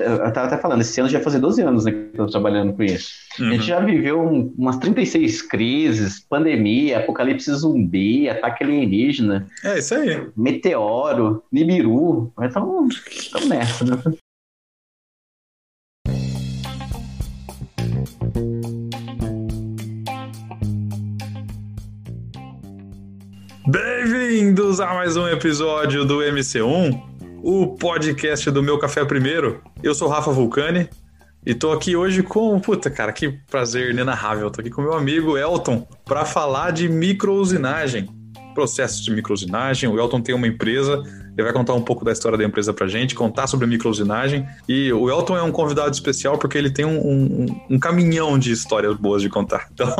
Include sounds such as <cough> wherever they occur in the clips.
eu tava até falando, esse ano já fazer 12 anos né, que eu tô trabalhando com isso. Uhum. A gente já viveu um, umas 36 crises, pandemia, apocalipse zumbi, ataque alienígena. É, isso aí. Meteoro, Nibiru. Então, estamos nessa, né? Bem-vindos a mais um episódio do MC1, o podcast do Meu Café Primeiro. Eu sou Rafa Vulcani e tô aqui hoje com. Puta, cara, que prazer inenarrável. Tô aqui com meu amigo Elton para falar de microusinagem, processos de microusinagem. O Elton tem uma empresa ele vai contar um pouco da história da empresa pra gente, contar sobre a microusinagem. E o Elton é um convidado especial porque ele tem um, um, um caminhão de histórias boas de contar. <laughs> Então,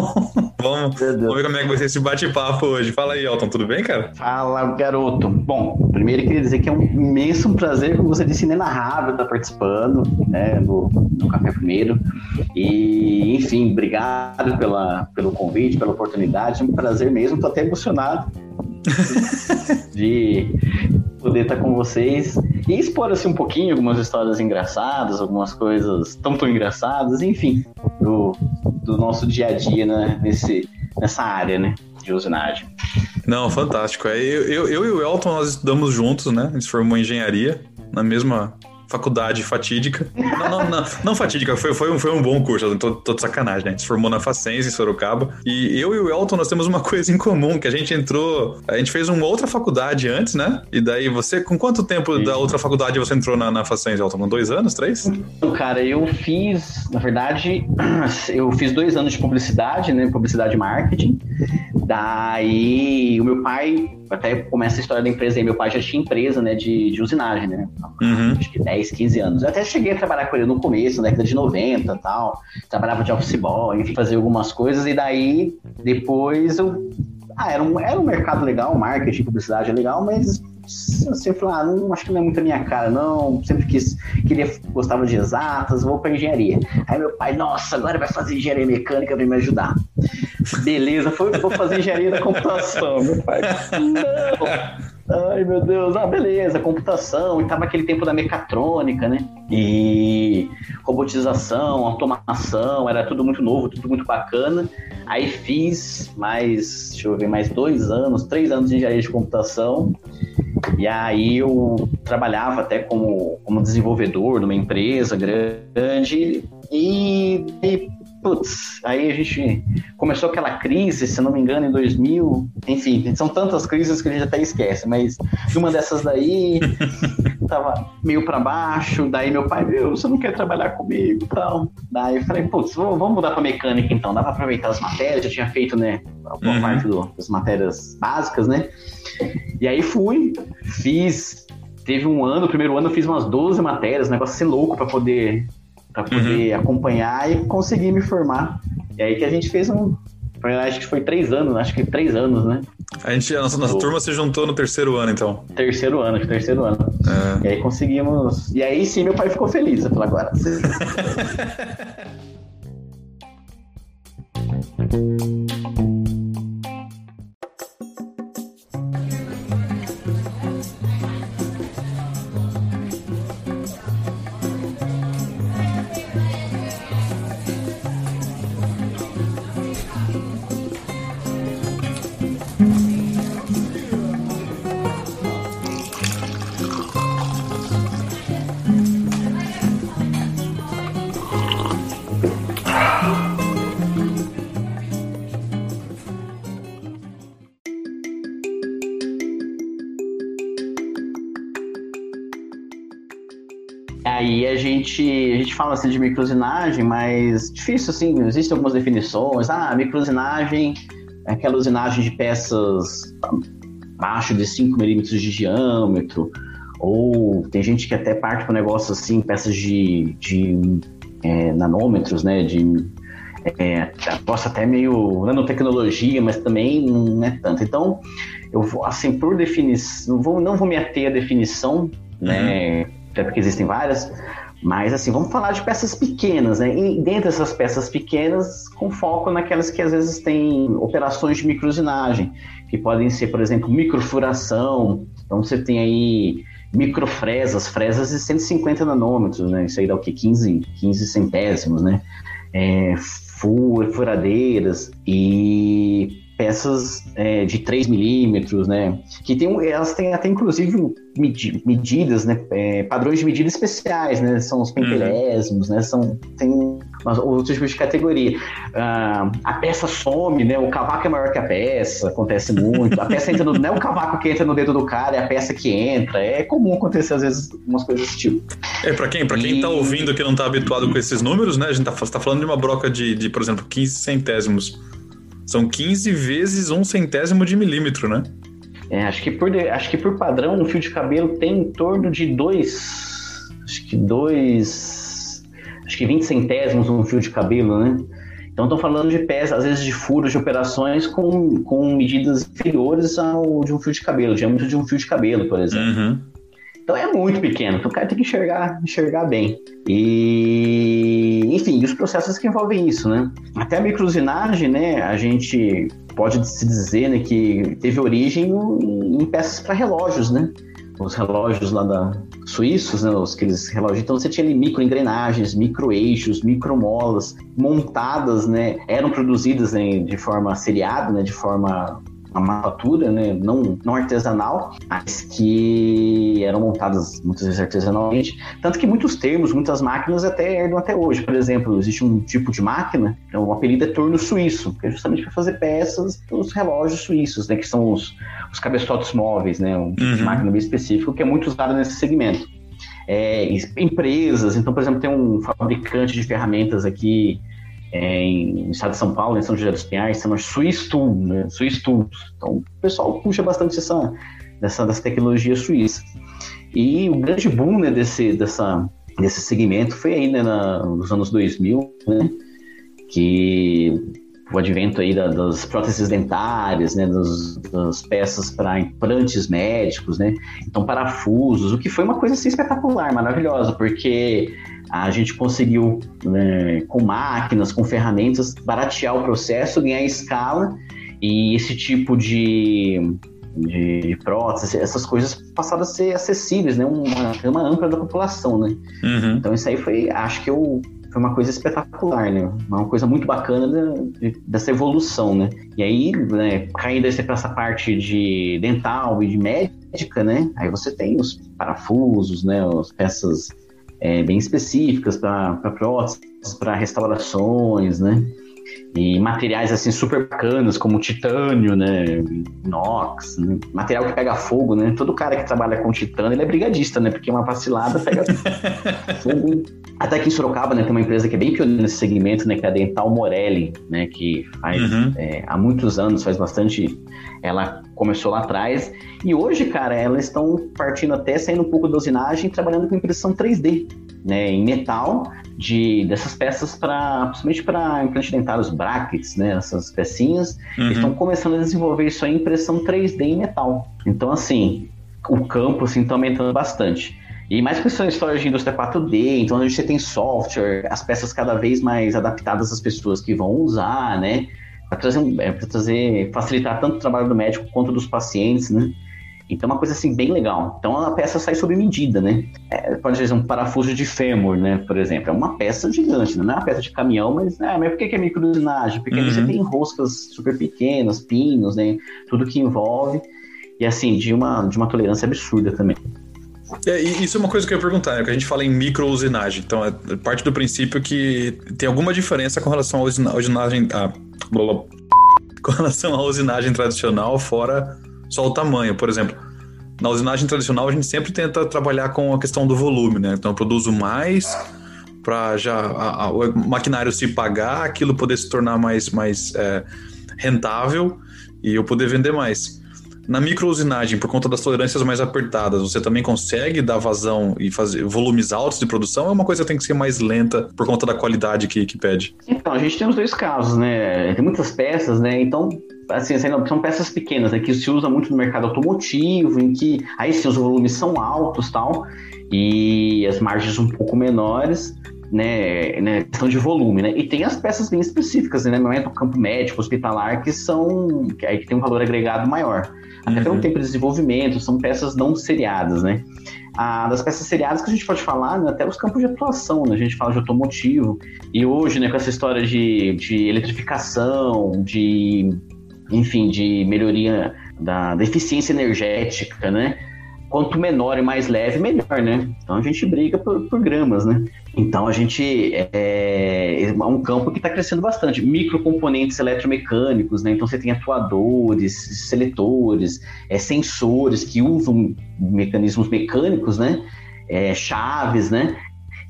vamos, vamos ver como é que vai ser esse bate-papo hoje. Fala aí, Elton, tudo bem, cara? Fala, garoto. Bom, primeiro eu queria dizer que é um imenso prazer, como você disse, inenarrável estar participando né, do, do Café Primeiro. E, enfim, obrigado pela, pelo convite, pela oportunidade. É um prazer mesmo, estou até emocionado <laughs> de poder estar com vocês e expor assim um pouquinho algumas histórias engraçadas, algumas coisas tão tão engraçadas, enfim, do, do nosso dia a dia né, nesse, nessa área, né, de usinagem. Não, fantástico. É, eu, eu, eu e o Elton nós estudamos juntos, né? A gente formou engenharia na mesma faculdade fatídica. Não, não, não, não fatídica, foi, foi, um, foi um bom curso, tô, tô de sacanagem, né? A gente se formou na Facense, em Sorocaba. E eu e o Elton, nós temos uma <laughs> coisa em comum, que a gente entrou. A gente fez uma outra faculdade antes, né? E daí você, com quanto tempo Sim. da outra faculdade você entrou na, na Facense, Elton? Com dois anos, três? Cara, eu fiz, na verdade, <clears throat> eu fiz dois anos de publicidade, né? Publicidade e marketing. Daí o meu pai até começa a história da empresa aí. Meu pai já tinha empresa, né, de, de usinagem, né? Uhum. Acho que 10, 15 anos. Eu até cheguei a trabalhar com ele no começo, na década de 90 e tal. Trabalhava de office boy, enfim, fazia algumas coisas. E daí, depois eu... Ah, era um, era um mercado legal, marketing, publicidade é legal, mas assim, eu falei, ah, não, acho que não é muito a minha cara, não. Sempre quis, queria, gostava de exatas, vou para engenharia. Aí meu pai, nossa, agora vai fazer engenharia mecânica, vem me ajudar. Beleza, foi, vou fazer engenharia da computação. Meu pai, <laughs> não. Ai, meu Deus. Ah, beleza, computação. E tava aquele tempo da mecatrônica, né? E robotização, automação, era tudo muito novo, tudo muito bacana. Aí fiz mais, deixa eu ver, mais dois anos, três anos de engenharia de computação. E aí eu trabalhava até como, como desenvolvedor numa empresa grande. E, e putz, aí a gente começou aquela crise, se não me engano, em 2000. Enfim, são tantas crises que a gente até esquece, mas uma dessas daí <laughs> tava meio para baixo. Daí meu pai, viu, você não quer trabalhar comigo tal. Daí eu falei, putz, vamos mudar para mecânica então, dá para aproveitar as matérias, já tinha feito, né, a uhum. parte do, das matérias básicas, né? E aí fui, fiz. Teve um ano, o primeiro ano eu fiz umas 12 matérias, um negócio assim louco para poder para poder uhum. acompanhar e conseguir me formar. E aí que a gente fez um. Acho que foi três anos, acho que três anos, né? A, gente, a nossa, nossa turma se juntou no terceiro ano, então. Terceiro ano, terceiro ano. É. E aí conseguimos. E aí sim meu pai ficou feliz. Eu falei, agora. <laughs> gente, fala assim de microsinagem, mas difícil assim, existem algumas definições. Ah, microsinagem é aquela usinagem de peças abaixo de 5 milímetros de diâmetro, ou tem gente que até parte para um negócio assim, peças de, de é, nanômetros, né, de é, até meio nanotecnologia, mas também não é tanto. Então, eu vou, assim, por definição, não vou, não vou me ater à definição, né, uhum até porque existem várias, mas assim, vamos falar de peças pequenas, né? E dentro dessas peças pequenas, com foco naquelas que às vezes têm operações de microsinagem, que podem ser, por exemplo, microfuração. Então você tem aí microfresas, fresas de 150 nanômetros, né? Isso aí dá o quê? 15, 15 centésimos, né? É, furadeiras e peças é, de 3 milímetros, né? Que tem, elas têm até inclusive medidas, né? É, padrões de medida especiais, né? São os pentelésimos, uhum. né? São, tem outros tipos de categoria. Ah, a peça some, né? O cavaco é maior que a peça, acontece muito. A peça entra no. Não é o cavaco que entra no dedo do cara, é a peça que entra. É comum acontecer, às vezes, umas coisas desse tipo. É, pra quem, pra quem e... tá ouvindo que não tá habituado com esses números, né? A gente tá, tá falando de uma broca de, de, por exemplo, 15 centésimos. São 15 vezes um centésimo de milímetro, né? É, acho que por, acho que por padrão, um fio de cabelo tem em torno de dois. Acho que dois. Acho que 20 centésimos um fio de cabelo, né? Então, estou falando de pés, às vezes de furos de operações com, com medidas inferiores ao de um fio de cabelo, diâmetro de um fio de cabelo, por exemplo. Uhum. Então é muito pequeno, então o cara tem que enxergar, enxergar bem. E, enfim, os processos que envolvem isso, né? Até a microusinagem, né, a gente pode se dizer né, que teve origem em peças para relógios, né? Os relógios lá da suíços, né, os, aqueles relógios. Então você tinha ali micro engrenagens, micro eixos, micro molas montadas, né? Eram produzidas né, de forma seriada, né? De forma uma manufatura, né, não, não artesanal, mas que eram montadas muitas vezes artesanalmente. Tanto que muitos termos, muitas máquinas até herdam até hoje. Por exemplo, existe um tipo de máquina, então, o apelido é torno suíço, que é justamente para fazer peças os relógios suíços, né, que são os, os cabeçotes móveis, né, um tipo uhum. de máquina bem específico que é muito usado nesse segmento. É, empresas, então, por exemplo, tem um fabricante de ferramentas aqui em, no estado de São Paulo, em São José dos Pinhais, chama Swiss Tool, né? Então, o pessoal puxa bastante essa, dessa, dessa tecnologia suíça. E o grande boom né, desse, dessa, desse segmento foi aí né, na, nos anos 2000, né, que o advento aí da, das próteses dentárias, né, das, das peças para implantes médicos, né, então parafusos, o que foi uma coisa assim espetacular, maravilhosa, porque a gente conseguiu, né, com máquinas, com ferramentas, baratear o processo, ganhar escala e esse tipo de, de prótese, essas coisas passaram a ser acessíveis, né? Uma gama ampla da população, né? Uhum. Então isso aí foi, acho que eu, foi uma coisa espetacular, né? Uma coisa muito bacana de, dessa evolução, né? E aí, né, caindo para essa parte de dental e de médica, né? Aí você tem os parafusos, né? As peças é, bem específicas para próteses, para restaurações, né? E materiais assim super bacanas, como titânio, né? Inox, né? material que pega fogo, né? Todo cara que trabalha com titânio, ele é brigadista, né? Porque uma vacilada pega <laughs> fogo. Até aqui em Sorocaba, né, tem uma empresa que é bem pioneira nesse segmento, né? Que é a Dental Morelli, né? Que faz uhum. é, há muitos anos, faz bastante. Ela começou lá atrás. E hoje, cara, elas estão partindo até saindo um pouco da usinagem, trabalhando com impressão 3D, né, em metal, de dessas peças para, principalmente para implante dentário, os brackets, né, essas pecinhas, uhum. estão começando a desenvolver isso aí, impressão 3D em metal. Então, assim, o campo assim está aumentando bastante. E mais com histórias de indústria 4D, então a gente tem software, as peças cada vez mais adaptadas às pessoas que vão usar, né? para trazer, é, trazer, facilitar tanto o trabalho do médico quanto dos pacientes, né? Então, é uma coisa assim bem legal. Então, a peça sai sob medida, né? É, pode dizer, um parafuso de fêmur, né? Por exemplo, é uma peça gigante, né? não é uma peça de caminhão, mas, é, mas por que, que é microusinagem? Porque uhum. você tem roscas super pequenas, pinos, né? Tudo que envolve. E, assim, de uma, de uma tolerância absurda também. É, isso é uma coisa que eu ia perguntar, né? Que a gente fala em microusinagem. Então, é parte do princípio que tem alguma diferença com relação à usinagem. A, com relação à usinagem tradicional, fora só o tamanho. Por exemplo, na usinagem tradicional, a gente sempre tenta trabalhar com a questão do volume, né? Então, eu produzo mais para já a, a, o maquinário se pagar, aquilo poder se tornar mais, mais é, rentável e eu poder vender mais. Na microusinagem, por conta das tolerâncias mais apertadas, você também consegue dar vazão e fazer volumes altos de produção? É uma coisa que tem que ser mais lenta por conta da qualidade que, que pede? Então, a gente tem os dois casos, né? Tem muitas peças, né? Então, assim, são peças pequenas, né? Que se usa muito no mercado automotivo, em que aí sim os volumes são altos tal, e as margens um pouco menores né, né, questão de volume, né? E tem as peças bem específicas, né? Não é campo médico, hospitalar, que são que aí tem um valor agregado maior. Até uhum. pelo tempo de desenvolvimento, são peças não seriadas, né? a, das peças seriadas que a gente pode falar, né, até os campos de atuação, né? A gente fala de automotivo. E hoje, né, com essa história de, de eletrificação, de, enfim, de melhoria da, da eficiência energética, né? quanto menor e mais leve, melhor, né? Então a gente briga por, por gramas, né? Então a gente é, é um campo que está crescendo bastante. Microcomponentes eletromecânicos, né? Então você tem atuadores, seletores, é, sensores que usam mecanismos mecânicos, né? É, chaves, né?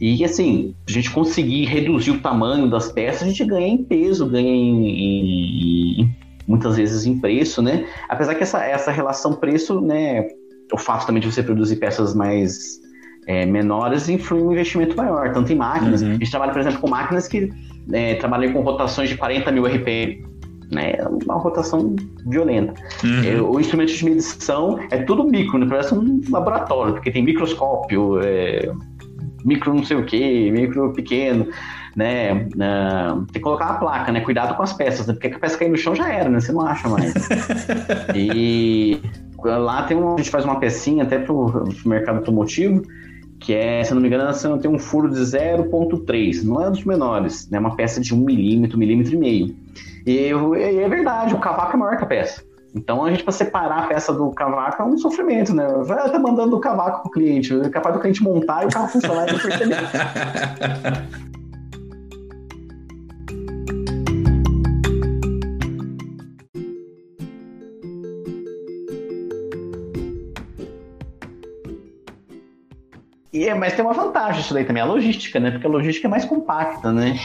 E assim, a gente conseguir reduzir o tamanho das peças, a gente ganha em peso, ganha em, em, em muitas vezes em preço, né? Apesar que essa, essa relação preço, né? o fato também de você produzir peças mais é, menores influi um investimento maior, tanto em máquinas. Uhum. A gente trabalha, por exemplo, com máquinas que é, trabalham com rotações de 40 mil RPM. Né, é uma rotação violenta. Uhum. É, o instrumento de medição é tudo micro, né, parece um laboratório, porque tem microscópio, é, micro não sei o que, micro pequeno, né? Uh, tem que colocar a placa, né? Cuidado com as peças, né? Porque a peça cair no chão já era, né? Você não acha mais. <laughs> e Lá tem um, a gente faz uma pecinha até para o mercado automotivo, que é, se não me engano, você tem um furo de 0.3, não é dos menores, é né? uma peça de 1 milímetro, milímetro e meio. E, e é verdade, o cavaco é maior que a peça. Então, a gente, para separar a peça do cavaco, é um sofrimento, né? Vai tá mandando o cavaco pro cliente, é capaz do cliente montar e o carro funcionar e não perceber. E, é, mas tem uma vantagem isso daí também, a logística, né? Porque a logística é mais compacta, né?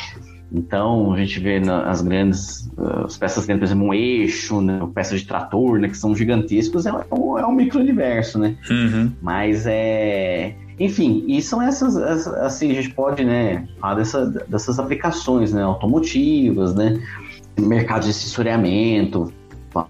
Então, a gente vê as grandes, as peças grandes, por exemplo, um eixo, né? peças de trator, né? Que são gigantescos, é um, é um micro-universo, né? Uhum. Mas é... Enfim, e são essas, assim, a gente pode, né, falar dessa, dessas aplicações, né, automotivas, né, mercado de sensoriamento,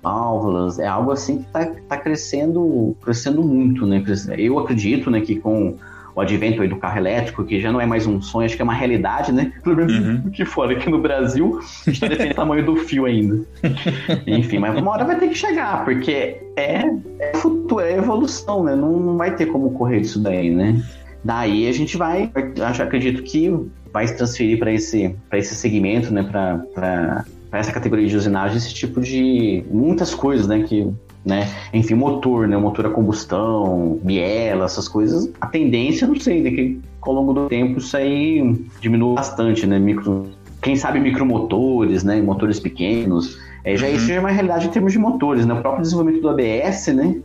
válvulas, é algo assim que está tá crescendo, crescendo muito, né, eu acredito, né, que com o advento do carro elétrico, que já não é mais um sonho, acho que é uma realidade, né? Pelo menos uhum. <laughs> que fora, aqui no Brasil, a gente tá dependendo do tamanho do fio ainda. <laughs> Enfim, mas uma hora vai ter que chegar, porque é, é futuro, é evolução, né? Não, não vai ter como correr disso daí, né? Daí a gente vai, acho, acredito que vai se transferir para esse, esse segmento, né? Para essa categoria de usinagem, esse tipo de muitas coisas, né? Que né? Enfim, motor, né? Motor a combustão, biela, essas coisas. A tendência, não sei, né? Que ao longo do tempo isso aí diminui bastante, né? Micro, quem sabe micromotores, né? Motores pequenos. É, já uhum. isso já é uma realidade em termos de motores, né? O próprio desenvolvimento do ABS, né?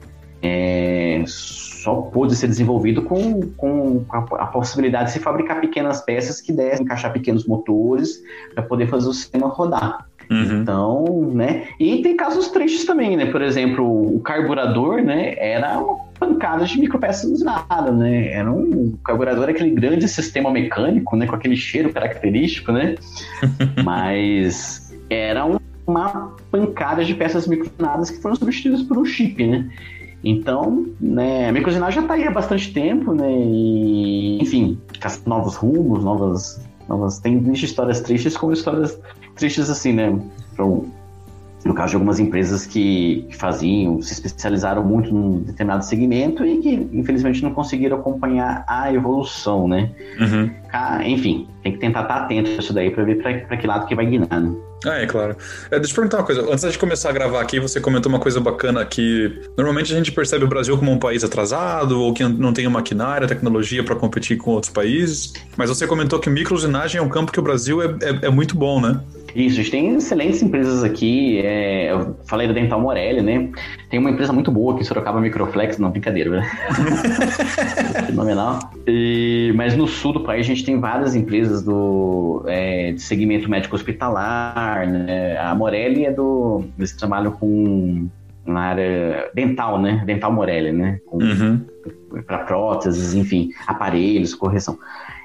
É, só pôde ser desenvolvido com, com a, a, possibilidade de se fabricar pequenas peças que dessem encaixar pequenos motores para poder fazer o sistema rodar. Uhum. Então, né? E tem casos tristes também, né? Por exemplo, o carburador, né? Era uma pancada de micropeças nada, né? Era um o carburador, aquele grande sistema mecânico, né? Com aquele cheiro característico, né? <laughs> Mas era um, uma pancada de peças micronadas que foram substituídas por um chip, né? Então, né, a microsinagem já está aí há bastante tempo, né? E, enfim, novos rumos, novas, novas. Tem histórias tristes como histórias tristes assim, né? no caso de algumas empresas que, que, faziam, se especializaram muito num determinado segmento e que, infelizmente, não conseguiram acompanhar a evolução, né? Uhum. Enfim, tem que tentar estar atento a isso daí para ver para que lado que vai guinar, né? Ah, é claro. É, deixa eu perguntar uma coisa. Antes de começar a gravar aqui, você comentou uma coisa bacana que normalmente a gente percebe o Brasil como um país atrasado ou que não tem maquinária, tecnologia para competir com outros países. Mas você comentou que microusinagem é um campo que o Brasil é, é, é muito bom, né? Isso, a gente tem excelentes empresas aqui. É, eu falei da Dental Morelli, né? Tem uma empresa muito boa aqui, Sorocaba Microflex, não, brincadeira, né? <laughs> Fenomenal. E, mas no sul do país a gente tem várias empresas do é, de segmento médico hospitalar, né? A Morelli é do. Eles trabalham com na área dental, né? Dental Morelli, né? Uhum. Para próteses, enfim, aparelhos, correção.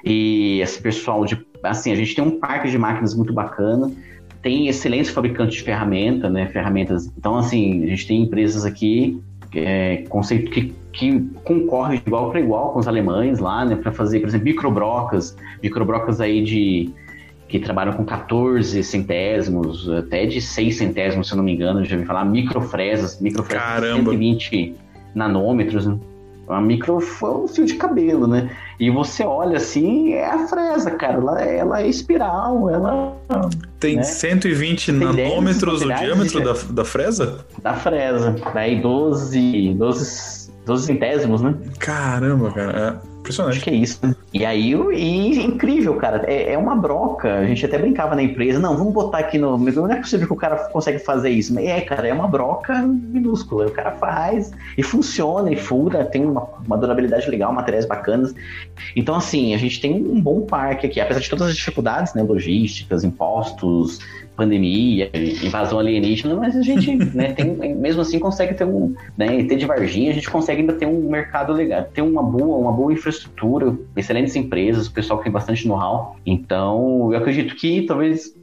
E esse pessoal de. Assim, a gente tem um parque de máquinas muito bacana, tem excelentes fabricantes de ferramenta, né? Ferramentas. Então, assim, a gente tem empresas aqui é, conceito que, que concorrem de igual para igual com os alemães lá, né? Para fazer, por exemplo, microbrocas, microbrocas aí de que trabalham com 14 centésimos, até de 6 centésimos, se eu não me engano, já ouvi falar, microfresas, microfresas de 120 nanômetros, né? uma micro foi um fio de cabelo, né? E você olha assim, é a fresa, cara. Ela, ela é espiral, ela. Tem né? 120 Tem nanômetros o diâmetro da, da fresa? Da fresa. Daí 12, 12, 12 centésimos, né? Caramba, cara. É. Impressionante. Acho que é isso. Né? E aí, e, incrível, cara. É, é, uma broca. A gente até brincava na empresa. Não, vamos botar aqui no. Não é possível que o cara consegue fazer isso. Mas é, cara, é uma broca minúscula. O cara faz e funciona e fura, tem uma, uma durabilidade legal, materiais bacanas. Então, assim, a gente tem um bom parque aqui. Apesar de todas as dificuldades, né? Logísticas, impostos, pandemia, invasão alienígena, mas a gente, né, tem, mesmo assim consegue ter um, né, ter de Varginha, a gente consegue ainda ter um mercado legal, ter uma boa, uma boa infraestrutura, excelentes empresas, pessoal que tem bastante know-how. Então, eu acredito que talvez,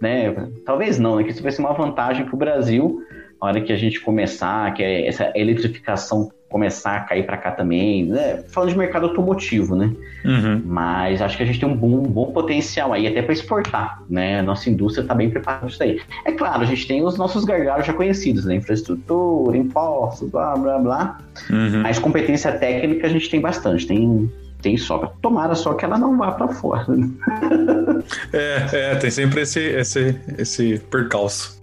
né, talvez não, né, que isso vai ser uma vantagem para o Brasil, na hora que a gente começar, que é essa eletrificação começar a cair para cá também, né? falando de mercado automotivo, né? Uhum. Mas acho que a gente tem um bom, um bom potencial aí até para exportar, né? Nossa indústria está bem preparada para isso aí. É claro, a gente tem os nossos gargalos já conhecidos, né? Infraestrutura, impostos, blá blá blá. Uhum. Mas competência técnica a gente tem bastante, tem tem sobra. Tomara só que ela não vá para fora. Né? <laughs> é, é, tem sempre esse, esse, esse percalço.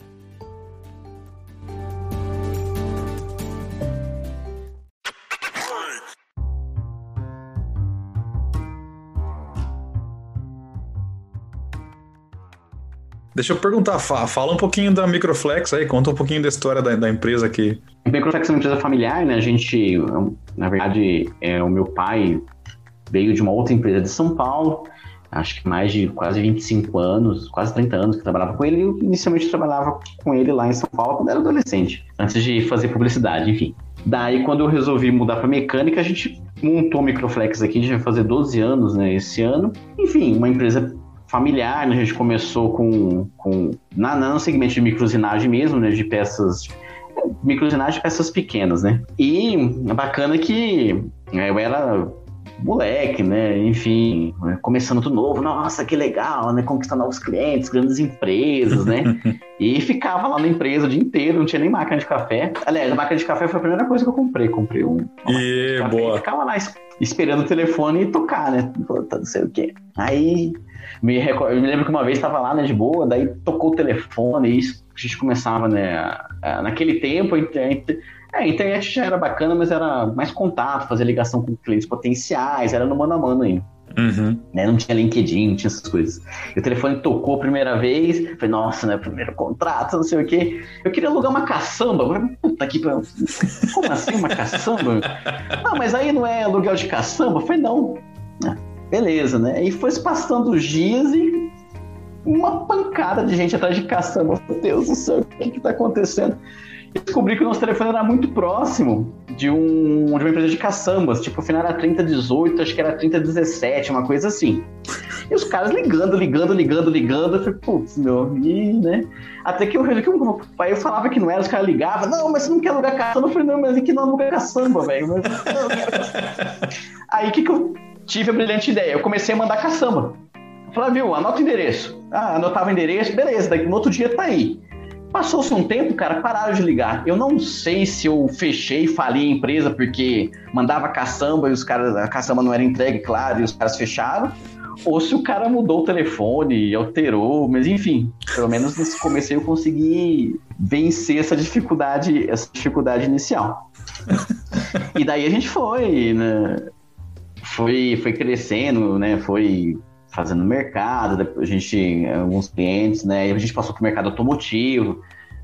Deixa eu perguntar, fala um pouquinho da Microflex aí, conta um pouquinho da história da, da empresa aqui. A Microflex é uma empresa familiar, né? A gente, na verdade, é, o meu pai veio de uma outra empresa de São Paulo, acho que mais de quase 25 anos, quase 30 anos que trabalhava com ele, eu inicialmente trabalhava com ele lá em São Paulo quando era adolescente, antes de fazer publicidade, enfim. Daí, quando eu resolvi mudar para mecânica, a gente montou a Microflex aqui, gente vai fazer 12 anos né, esse ano. Enfim, uma empresa familiar, né? a gente começou com, com na, no segmento de microzinagem mesmo, né, de peças microzinagem de peças pequenas, né? E é bacana que né, eu era moleque, né? Enfim, né, começando tudo novo, nossa, que legal, né? Conquistar novos clientes, grandes empresas, né? <laughs> e ficava lá na empresa o dia inteiro, não tinha nem máquina de café. Aliás, a máquina de café foi a primeira coisa que eu comprei. Comprei um. E boa. E ficava lá esperando o telefone tocar, né? Não sei o quê. Aí me record... Eu me lembro que uma vez estava lá, né, de boa, daí tocou o telefone e isso, a gente começava, né, naquele tempo, a internet, é, a internet já era bacana, mas era mais contato, fazer ligação com clientes potenciais, era no mano a mano aí. Uhum. Né, não tinha LinkedIn, não tinha essas coisas. E o telefone tocou a primeira vez, falei, nossa, né, primeiro contrato, não sei o quê. Eu queria alugar uma caçamba. Puta que Como assim uma caçamba? <laughs> não, mas aí não é aluguel de caçamba? Falei, não. Ah, Beleza, né? E foi se passando os dias e uma pancada de gente atrás de caçamba. Meu Deus do céu, o que que tá acontecendo? Descobri que o nosso telefone era muito próximo de, um, de uma empresa de caçambas. Tipo, o final era 3018, acho que era 3017, uma coisa assim. E os caras ligando, ligando, ligando, ligando. Eu falei, putz, meu, e, né? Até que eu resolvi que o pai falava que não era, os caras ligavam, não, mas você não quer alugar caçamba? Eu falei, não, mas aqui não aluga caçamba, velho. <laughs> Aí o que, que eu tive a brilhante ideia. Eu comecei a mandar caçamba. Falei, viu, anota o endereço. Ah, anotava o endereço, beleza, no outro dia tá aí. Passou-se um tempo, cara, pararam de ligar. Eu não sei se eu fechei falei a empresa porque mandava caçamba e os caras, a caçamba não era entregue, claro, e os caras fecharam. Ou se o cara mudou o telefone, alterou, mas enfim, pelo menos nesse começo eu consegui vencer essa dificuldade, essa dificuldade inicial. e daí a gente foi, né? foi, foi crescendo, né? Foi fazendo mercado, depois a gente, alguns clientes, né? E a gente passou para o mercado automotivo,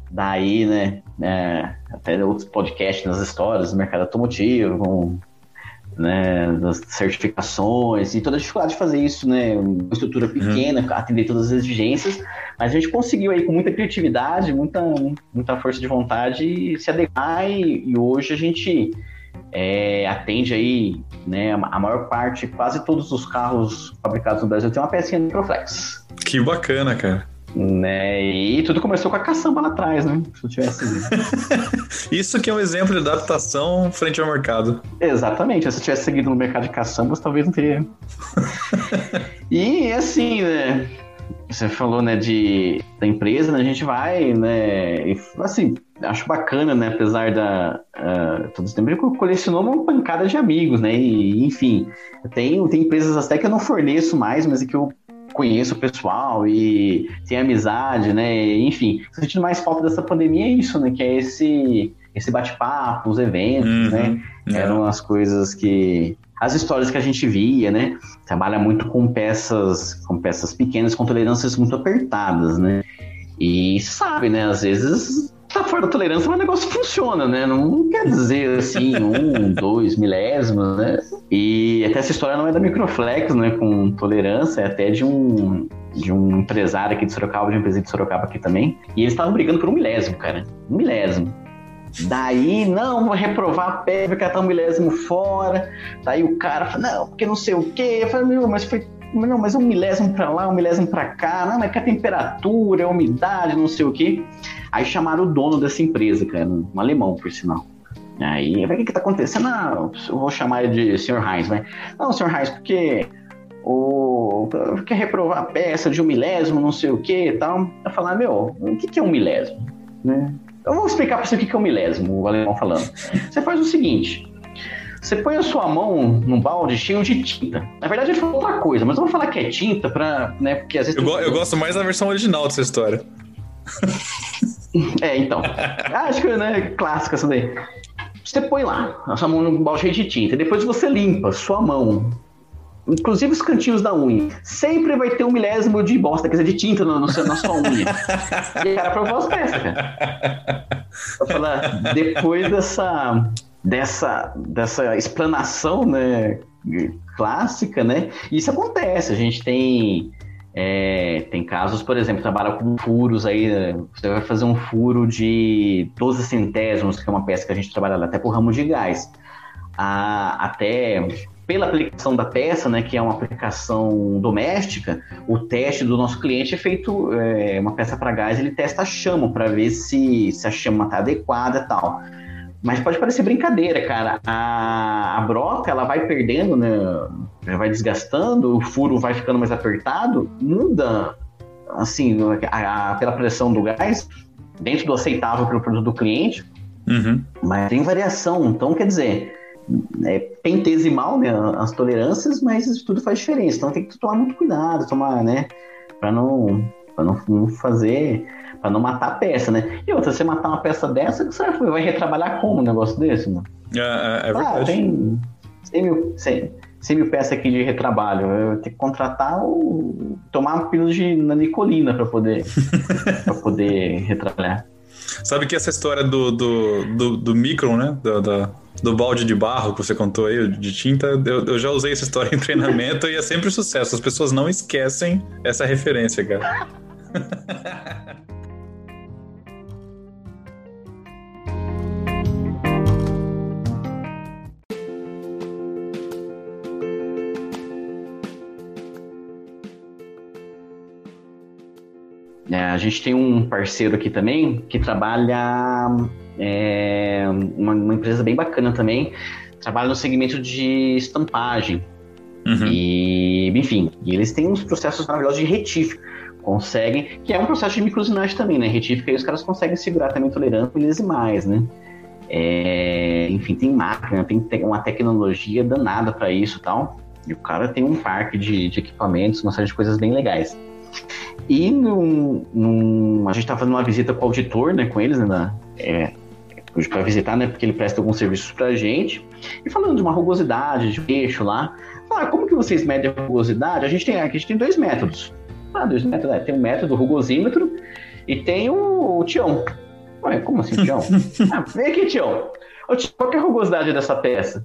daí, né? É, até outros podcasts nas histórias do mercado automotivo, com, né, das certificações e toda a dificuldade de fazer isso, né? Uma estrutura uhum. pequena, uhum. atender todas as exigências, mas a gente conseguiu aí com muita criatividade, muita, muita força de vontade se adequar e, e hoje a gente é, atende aí, né, a maior parte, quase todos os carros fabricados no Brasil tem uma pecinha Microflex. Que bacana, cara. Né? E tudo começou com a caçamba lá atrás, né? Se eu tivesse. <laughs> Isso que é um exemplo de adaptação frente ao mercado. Exatamente. Se eu tivesse seguido no mercado de caçambas, talvez não teria. <laughs> e assim, né? Você falou, né, de da empresa, né? A gente vai, né? E, assim, acho bacana, né? Apesar da. Uh, todo esse tempo colecionou uma pancada de amigos, né? E, enfim, tem, tem empresas até que eu não forneço mais, mas é que eu conheço o pessoal e tem amizade, né? Enfim, sentindo mais falta dessa pandemia é isso, né? Que é esse, esse bate-papo, os eventos, uhum, né? É. Eram as coisas que. As histórias que a gente via, né? Trabalha muito com peças, com peças pequenas, com tolerâncias muito apertadas, né? E sabe, né? Às vezes tá fora da tolerância, mas o negócio funciona, né? Não quer dizer assim, um, <laughs> dois milésimos, né? E até essa história não é da Microflex, né? Com tolerância, é até de um, de um empresário aqui de Sorocaba, de uma empresa de Sorocaba aqui também. E eles estavam brigando por um milésimo, cara. Um milésimo. Daí, não, vou reprovar a pé, vai catar um milésimo fora. Daí o cara fala, não, porque não sei o quê. Eu falei, meu, mas foi não, mas um milésimo para lá, um milésimo para cá, não, mas que a temperatura, a umidade, não sei o quê. Aí chamaram o dono dessa empresa, cara, um alemão, por sinal. Aí, o que que tá acontecendo? Não, eu vou chamar ele de Sr. Heinz, vai. Não, Sr. Heinz, porque o quer reprovar a peça de um milésimo, não sei o que e tal. Eu falar, meu, o que, que é um milésimo? Né? Eu vou explicar para você o que, que é um milésimo, o alemão falando. Você faz o seguinte: você põe a sua mão num balde cheio de tinta. Na verdade, ele falou outra coisa, mas eu vou falar que é tinta pra. Né, porque às vezes. Eu, go eu gosto mais da versão original dessa história. <laughs> É, então. <laughs> Acho que né, clássica essa daí. Você põe lá a sua mão num balde de tinta. Depois você limpa sua mão. Inclusive os cantinhos da unha. Sempre vai ter um milésimo de bosta, quer dizer, de tinta no, no na sua unha. e cara provou as peças, cara. Vou falar, depois dessa dessa, dessa explanação né, clássica, né? Isso acontece. A gente tem é, tem casos, por exemplo, trabalha com furos aí, você vai fazer um furo de 12 centésimos, que é uma peça que a gente trabalha até por ramo de gás. Até pela aplicação da peça, né, que é uma aplicação doméstica, o teste do nosso cliente é feito, é, uma peça para gás, ele testa a chama para ver se, se a chama está adequada e tal. Mas pode parecer brincadeira, cara. A, a broca, ela vai perdendo, né? Vai desgastando, o furo vai ficando mais apertado, muda, assim, a, a, pela pressão do gás, dentro do aceitável para o produto do cliente, uhum. mas tem variação. Então, quer dizer, é pentesimal, né? As tolerâncias, mas isso tudo faz diferença. Então, tem que tomar muito cuidado, tomar, né? Para não, pra não, não fazer Pra não matar a peça, né? E outra, você matar uma peça dessa, você vai retrabalhar como um negócio desse, mano? É, é, é ah, verdade. Ah, tem 100 mil, 100, 100 mil peças aqui de retrabalho. Eu tenho que contratar ou tomar uma pílula de nicolina para poder, <laughs> pra poder retrabalhar. Sabe que essa história do, do, do, do micron, né? Do, do, do, balde de barro que você contou aí, de tinta, eu, eu já usei essa história em treinamento e é sempre sucesso. As pessoas não esquecem essa referência, cara. <laughs> É, a gente tem um parceiro aqui também que trabalha é, uma, uma, empresa bem bacana também, trabalha no segmento de estampagem. Uhum. E, enfim, e eles têm uns processos maravilhosos de retífica. Conseguem, que é um processo de microsinagem também, né? Retífica e os caras conseguem segurar também tolerância milésimais, né? É, enfim, tem máquina, tem uma tecnologia danada para isso e tal. E o cara tem um parque de, de equipamentos, uma série de coisas bem legais. E num, num, a gente estava fazendo uma visita com o auditor, né, com eles, né, é, para visitar, né, porque ele presta alguns serviços para a gente, e falando de uma rugosidade, de peixe lá, ah, como que vocês medem a rugosidade? A gente tem, a gente tem dois métodos. Ah, dois métodos, é, tem o um método rugosímetro e tem o, o Tião. Ué, como assim, Tião? <laughs> ah, vem aqui, Tião. Qual que é a rugosidade dessa peça?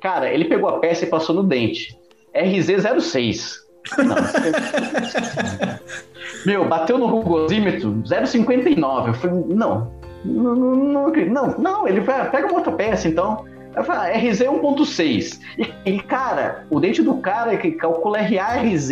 Cara, ele pegou a peça e passou no dente. RZ06. Não. <laughs> Meu, bateu no rugosímetro 0,59. Eu falei, não, não, não, não, não, ele vai, pega uma outra peça então. Eu falei, ah, RZ 1.6. E, e, cara, o dente do cara que calcula RA, RZ,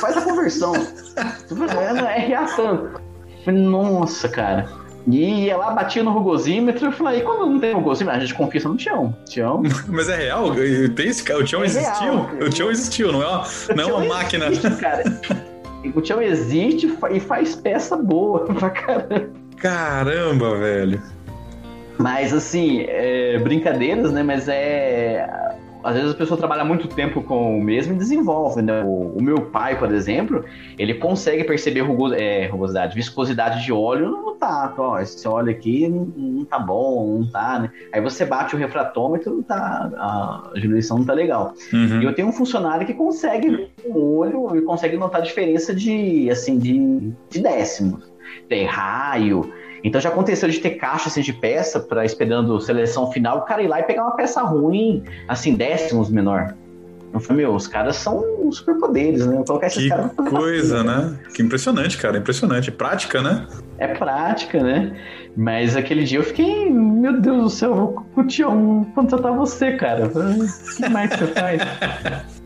faz a conversão. é RA tanto. Eu falei, nossa, cara. E ia lá, batia no rugosímetro e falei, e quando não tem rugosímetro? A gente confia no Tião. Tião. <laughs> Mas é real? Tem esse cara? O Tião é existiu? Real. O Tião existiu, não é uma, não é uma máquina. Existe, cara. <laughs> O Tião existe e faz peça boa <laughs> pra caramba. Caramba, velho. Mas assim, é, brincadeiras, né? Mas é às vezes a pessoa trabalha muito tempo com o mesmo e desenvolve, né? O, o meu pai, por exemplo, ele consegue perceber rugos, é, rugosidade, viscosidade de óleo no tato. Ó, esse óleo aqui não, não tá bom, não tá, né? Aí você bate o refratômetro, tá, a diluição não tá legal. Uhum. E eu tenho um funcionário que consegue ver o olho e consegue notar a diferença de, assim, de, de décimos. Tem raio, então já aconteceu de ter caixa assim, de peça para esperando seleção final, o cara ir lá e pegar uma peça ruim, assim, décimos menor. Eu falei, meu, os caras são superpoderes, né? Vou colocar esses que caras coisa, né? Que impressionante, cara, impressionante. Prática, né? É prática, né? Mas aquele dia eu fiquei, meu Deus do céu, vou o Tião contratar você, cara. O que mais você faz?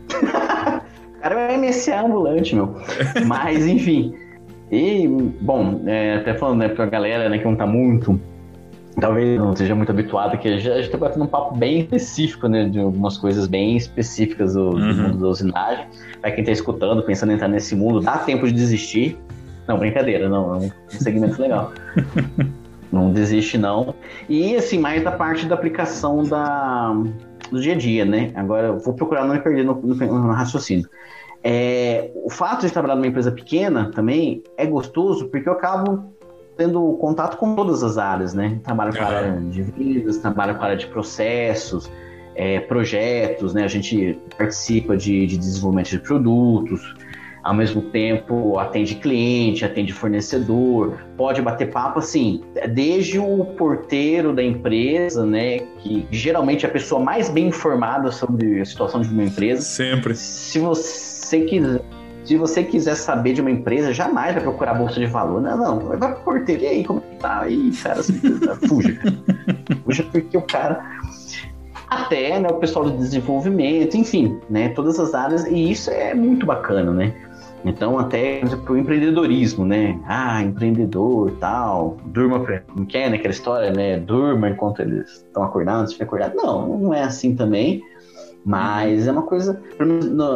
<laughs> o cara é MSA ambulante, meu. Mas, enfim. E, bom, é, até falando né, pra galera né, que não tá muito, talvez não seja muito habituado, que a gente tá batendo um papo bem específico, né, de algumas coisas bem específicas do, uhum. do mundo da usinagem. Pra quem tá escutando, pensando em entrar nesse mundo, dá tempo de desistir. Não, brincadeira, não, é um segmento legal. <laughs> não desiste, não. E, assim, mais da parte da aplicação da, do dia a dia, né? Agora, eu vou procurar não me perder no, no, no raciocínio. É, o fato de trabalhar numa empresa pequena também é gostoso porque eu acabo tendo contato com todas as áreas, né? Trabalho com a área de vidas, trabalho com a área de processos, é, projetos, né? A gente participa de, de desenvolvimento de produtos, ao mesmo tempo atende cliente, atende fornecedor, pode bater papo assim, desde o porteiro da empresa, né, que geralmente é a pessoa mais bem informada sobre a situação de uma empresa. Sempre. Se você você quiser, se você quiser saber de uma empresa, jamais vai procurar a bolsa de valor. Não, não, vai pra porteira. E aí, como que tá? Aí, cara, assim, <laughs> fuja. fuja porque o cara. Até né, o pessoal do desenvolvimento, enfim, né? Todas as áreas, e isso é muito bacana, né? Então, até para o empreendedorismo, né? Ah, empreendedor tal, durma, não quer, né? Aquela história, né? Durma enquanto eles estão acordados, fica acordado. Não, não é assim também. Mas é uma coisa,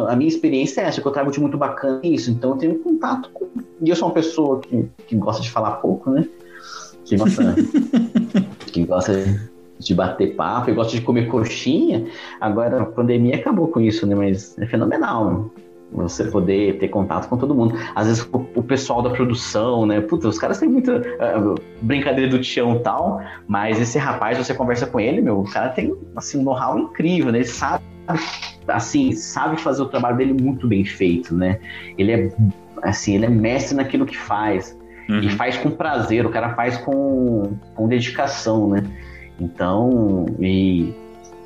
a minha experiência é essa, que eu trago de muito bacana isso. Então eu tenho contato com. E eu sou uma pessoa que, que gosta de falar pouco, né? Que gosta, <laughs> que gosta de bater papo, eu gosto de comer coxinha. Agora a pandemia acabou com isso, né? Mas é fenomenal. Você poder ter contato com todo mundo. Às vezes o, o pessoal da produção, né? Puta, os caras têm muita uh, brincadeira do tião e tal, mas esse rapaz, você conversa com ele, meu, o cara tem assim, um know-how incrível, né? Ele sabe assim, sabe fazer o trabalho dele muito bem feito, né? Ele é assim, ele é mestre naquilo que faz. Uhum. E faz com prazer, o cara faz com, com dedicação, né? Então, e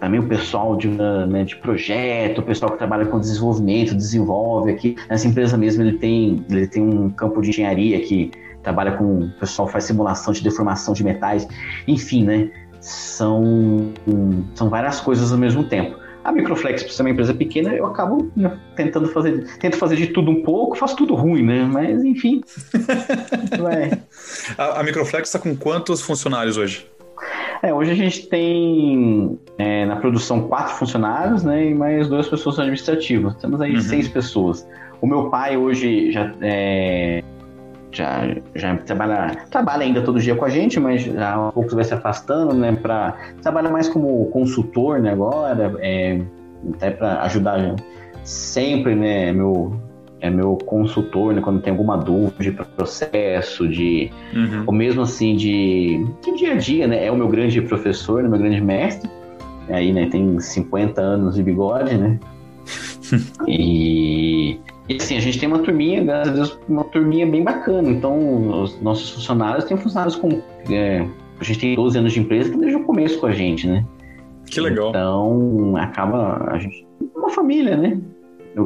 também o pessoal de, né, de projeto, o pessoal que trabalha com desenvolvimento, desenvolve aqui. Nessa empresa mesmo ele tem, ele tem um campo de engenharia que trabalha com o pessoal faz simulação de deformação de metais, enfim, né? São, são várias coisas ao mesmo tempo. A Microflex, por ser uma empresa pequena, eu acabo né, tentando fazer, tento fazer de tudo um pouco, faço tudo ruim, né? Mas enfim. <laughs> a, a Microflex está com quantos funcionários hoje? É, hoje a gente tem é, na produção quatro funcionários, né? E mais duas pessoas administrativas. Temos aí uhum. seis pessoas. O meu pai hoje já é, já, já trabalha, trabalha ainda todo dia com a gente, mas já há pouco vai se afastando, né? Para trabalhar mais como consultor, né? Agora, é, até para ajudar sempre, né? Meu é meu consultor, né? Quando tem alguma dúvida de processo, de uhum. ou mesmo assim de, de dia a dia, né? É o meu grande professor, né, meu grande mestre. Aí, né? Tem 50 anos de bigode, né? <laughs> e e assim, a gente tem uma turminha, graças a Deus, uma turminha bem bacana. Então, os nossos funcionários têm funcionários com. É, a gente tem 12 anos de empresa que desde o começo com a gente, né? Que legal. Então, acaba. A gente. Uma família, né?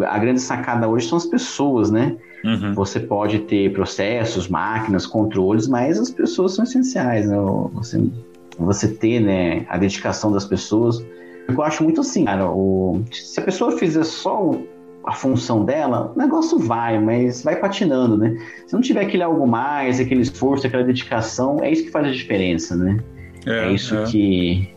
A grande sacada hoje são as pessoas, né? Uhum. Você pode ter processos, máquinas, controles, mas as pessoas são essenciais, né? Você, você ter né, a dedicação das pessoas. Eu acho muito assim, cara. O, se a pessoa fizer só a função dela, o negócio vai, mas vai patinando, né? Se não tiver aquele algo mais, aquele esforço, aquela dedicação, é isso que faz a diferença, né? É, é isso é. que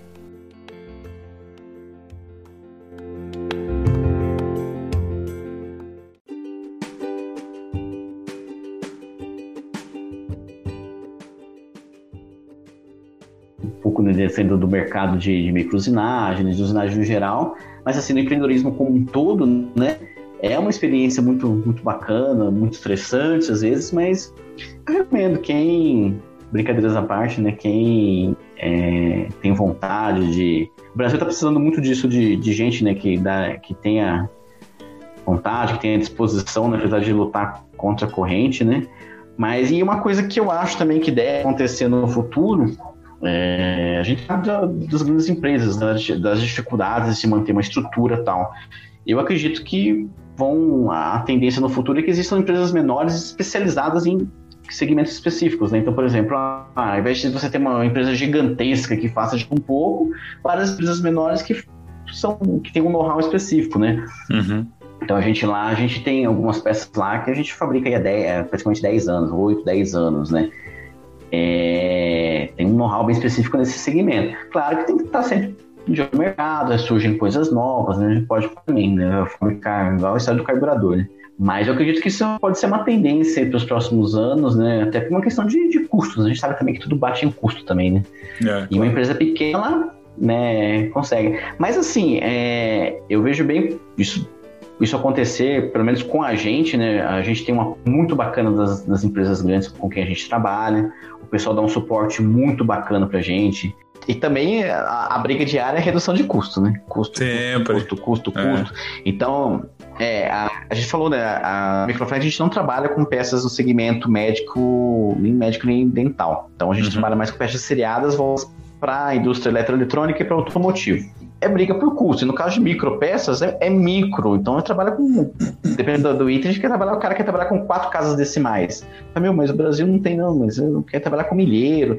pouco né, saindo do mercado de, de microusinagem, de usinagem no geral, mas assim, no empreendedorismo como um todo, né? É uma experiência muito, muito bacana, muito estressante às vezes, mas eu recomendo quem, brincadeiras à parte, né? Quem é, tem vontade de. O Brasil está precisando muito disso, de, de gente né, que, dá, que tenha vontade, que tenha disposição, na verdade, de lutar contra a corrente, né? Mas e uma coisa que eu acho também que deve acontecer no futuro é, a gente sabe das grandes empresas, né, das dificuldades de se manter uma estrutura tal. Eu acredito que vão a tendência no futuro é que existam empresas menores especializadas em segmentos específicos, né? Então, por exemplo, ah, ao invés de você ter uma empresa gigantesca que faça de um pouco, várias empresas menores que são que tem um know-how específico, né? Uhum. Então a gente lá, a gente tem algumas peças lá que a gente fabrica há 10, é, praticamente 10 anos, 8, 10 anos, né? É, tem um know-how bem específico nesse segmento. Claro que tem que estar sempre de mercado, surgem coisas novas, né? A gente pode também, né? Fabricar igual a história do carburador, né? Mas eu acredito que isso pode ser uma tendência para os próximos anos, né? Até por uma questão de, de, custos. A gente sabe também que tudo bate em custo também, né? É, claro. E uma empresa pequena, né, consegue. Mas assim, é, eu vejo bem isso, isso acontecer, pelo menos com a gente, né? A gente tem uma muito bacana das, das empresas grandes com quem a gente trabalha. O pessoal dá um suporte muito bacana pra gente. E também a, a, briga diária é redução de custo, né? Custo, Sempre. custo, custo, custo. É. custo. Então, é, a, a, gente falou, né? A Microflex a gente não trabalha com peças do segmento médico, nem médico nem dental. Então a gente uhum. trabalha mais com peças seriadas para a indústria eletroeletrônica e para automotivo. É briga por custo. E no caso de micropeças, é, é micro. Então eu trabalho com. Dependendo do item, a gente quer trabalhar, o cara quer trabalhar com quatro casas decimais. Ah, meu, mas o Brasil não tem, não, mas eu quero trabalhar com milheiro.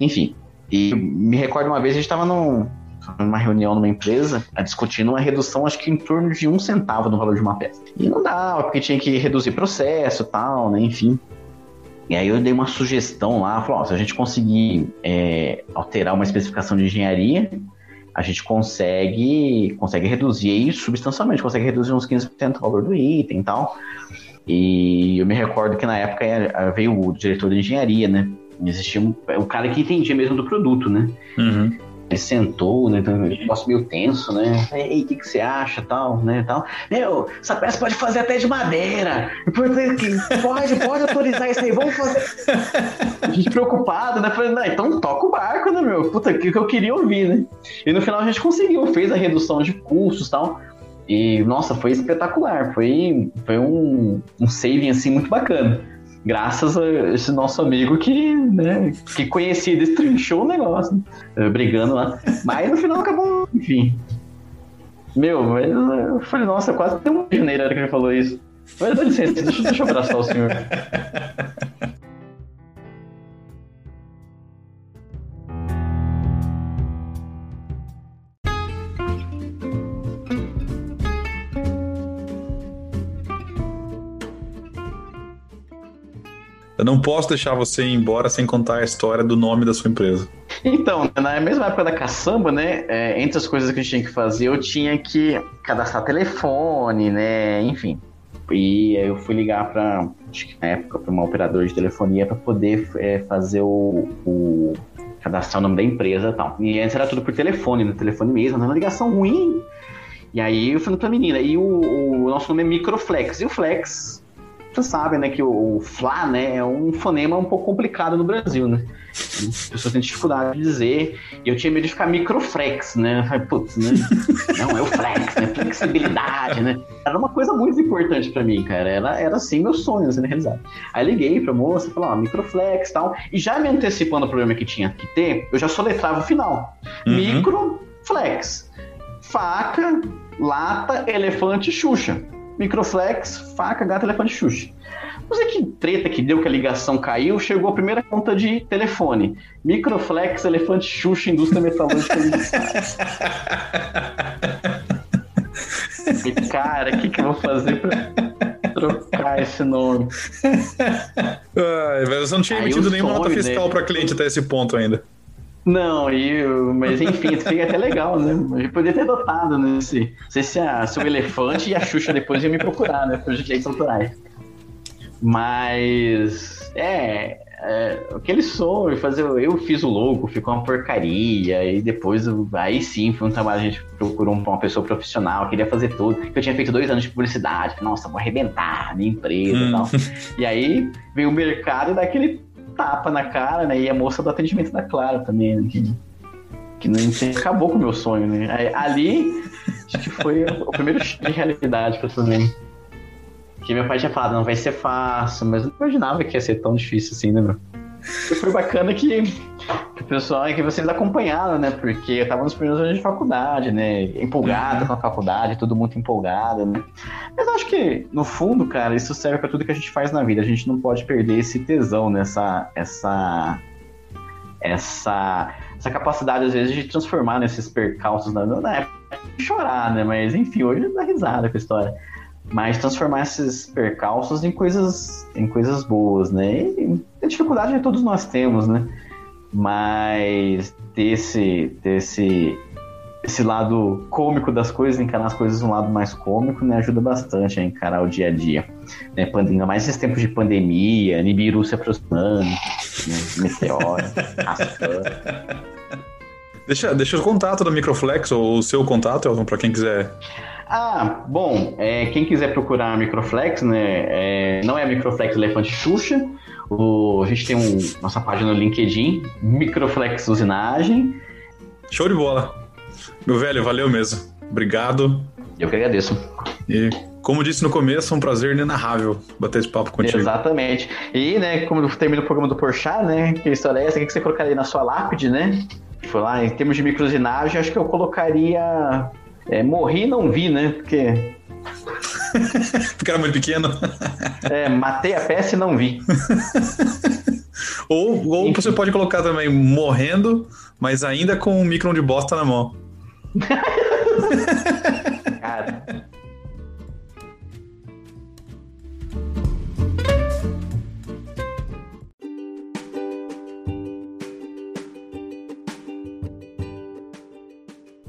Enfim, e me recordo uma vez, a gente estava numa reunião numa empresa, discutindo uma redução, acho que em torno de um centavo no valor de uma peça. E não dava, porque tinha que reduzir processo e tal, né? Enfim. E aí eu dei uma sugestão lá, falou, se a gente conseguir é, alterar uma especificação de engenharia, a gente consegue, consegue reduzir aí substancialmente, consegue reduzir uns 15% o valor do item e tal. E eu me recordo que na época é, veio o diretor de engenharia, né? Existia um, o cara que entendia mesmo do produto, né? Uhum. Ele sentou, né? Então, um negócio meio tenso, né? Ei, o que, que você acha, tal, né? Tal. Meu, essa peça pode fazer até de madeira. Pode, pode autorizar isso aí, vamos fazer. A gente preocupado, né? Falei, não, então toca o barco, né, meu? Puta, que, que eu queria ouvir, né? E no final a gente conseguiu, fez a redução de custos e tal. E, nossa, foi espetacular. Foi, foi um, um saving, assim, muito bacana graças a esse nosso amigo que, né, que conhecia, destrinchou o negócio, né, brigando lá. Mas no final acabou, enfim. Meu, mas eu falei, nossa, quase tem um janeiro que ele falou isso. Mas dá licença, deixa, deixa eu abraçar o senhor. Eu não posso deixar você ir embora sem contar a história do nome da sua empresa. Então, na mesma época da caçamba, né, é, entre as coisas que a gente tinha que fazer, eu tinha que cadastrar telefone, né, enfim. E aí eu fui ligar para, acho que na época, para uma operadora de telefonia para poder é, fazer o, o, cadastrar o nome da empresa e tal. E antes era tudo por telefone, no telefone mesmo, uma ligação ruim. E aí eu falei pra menina, e o, o nosso nome é Microflex. E o Flex você sabe, né, que o, o Fla, né, é um fonema um pouco complicado no Brasil, né? As pessoas têm dificuldade de dizer. E eu tinha medo de ficar microflex, né? Putz, né? Não, é o flex, né? Flexibilidade, né? Era uma coisa muito importante para mim, cara. Era, era assim meu sonho sendo realizado. Aí liguei pra moça, falou, ó, microflex e tal. E já me antecipando o problema que tinha que ter, eu já soletrava o final. Uhum. Microflex. Faca, lata, elefante, xuxa. Microflex, faca, gato, elefante, xuxa. Não sei que treta que deu que a ligação caiu, chegou a primeira conta de telefone. Microflex, elefante, xuxa, indústria metalúrgica e cara, o que, que eu vou fazer pra trocar esse nome? Ai, você não tinha Aí emitido nenhuma nota fiscal dele... para cliente até esse ponto ainda. Não, e, mas enfim, isso fica até legal, né? Eu poderia ter adotado, né? Se, não sei se, a, se o elefante e a Xuxa depois iam me procurar, né? Pelos direitos autorais. Mas, é, é, aquele sonho, fazer, eu fiz o logo, ficou uma porcaria, e depois, aí sim, foi um trabalho, a gente procurou uma pessoa profissional, queria fazer tudo, eu tinha feito dois anos de publicidade, nossa, vou arrebentar minha empresa hum. e tal. E aí veio o mercado e dá aquele tapa na cara, né, e a moça do atendimento da Clara também, né, que, que não acabou com o meu sonho, né. Aí, ali, acho que foi o primeiro de realidade pra também. Que meu pai tinha falado, não vai ser fácil, mas não imaginava que ia ser tão difícil assim, né, meu? E foi bacana que, que o pessoal, que vocês acompanharam, né? Porque eu tava nos primeiros anos de faculdade, né? Empolgado com a faculdade, todo muito empolgado, né? Mas eu acho que, no fundo, cara, isso serve para tudo que a gente faz na vida. A gente não pode perder esse tesão nessa. Essa. Essa. Essa capacidade, às vezes, de transformar nesses percalços na, na época chorar, né? Mas enfim, hoje dá risada com a história mas transformar esses percalços em coisas, em coisas boas, né? E a dificuldade que todos nós temos, né? Mas ter esse, ter esse, esse lado cômico das coisas, encarar as coisas um lado mais cômico, né? Ajuda bastante a encarar o dia a dia. Né? Ainda mais nesses tempos de pandemia, Nibiru se aproximando, né? meteoro, <laughs> raspando. Deixa, deixa o contato da Microflex, ou o seu contato, Elton, para quem quiser ah, bom, é, quem quiser procurar a Microflex, né, é, não é a Microflex Elefante Xuxa, o, a gente tem um, nossa página no LinkedIn, Microflex Usinagem. Show de bola. Meu velho, valeu mesmo. Obrigado. Eu que agradeço. E como disse no começo, é um prazer inenarrável bater esse papo contigo. Exatamente. E, né, como termina o programa do Porchat, né, que história é essa? O que você colocaria na sua lápide, né? Foi lá, em termos de microsinagem, acho que eu colocaria é, morri e não vi, né? Porque. <laughs> Porque era muito pequeno. é, matei a peça e não vi. <laughs> ou ou você pode colocar também morrendo, mas ainda com um micron de bosta na mão. <laughs>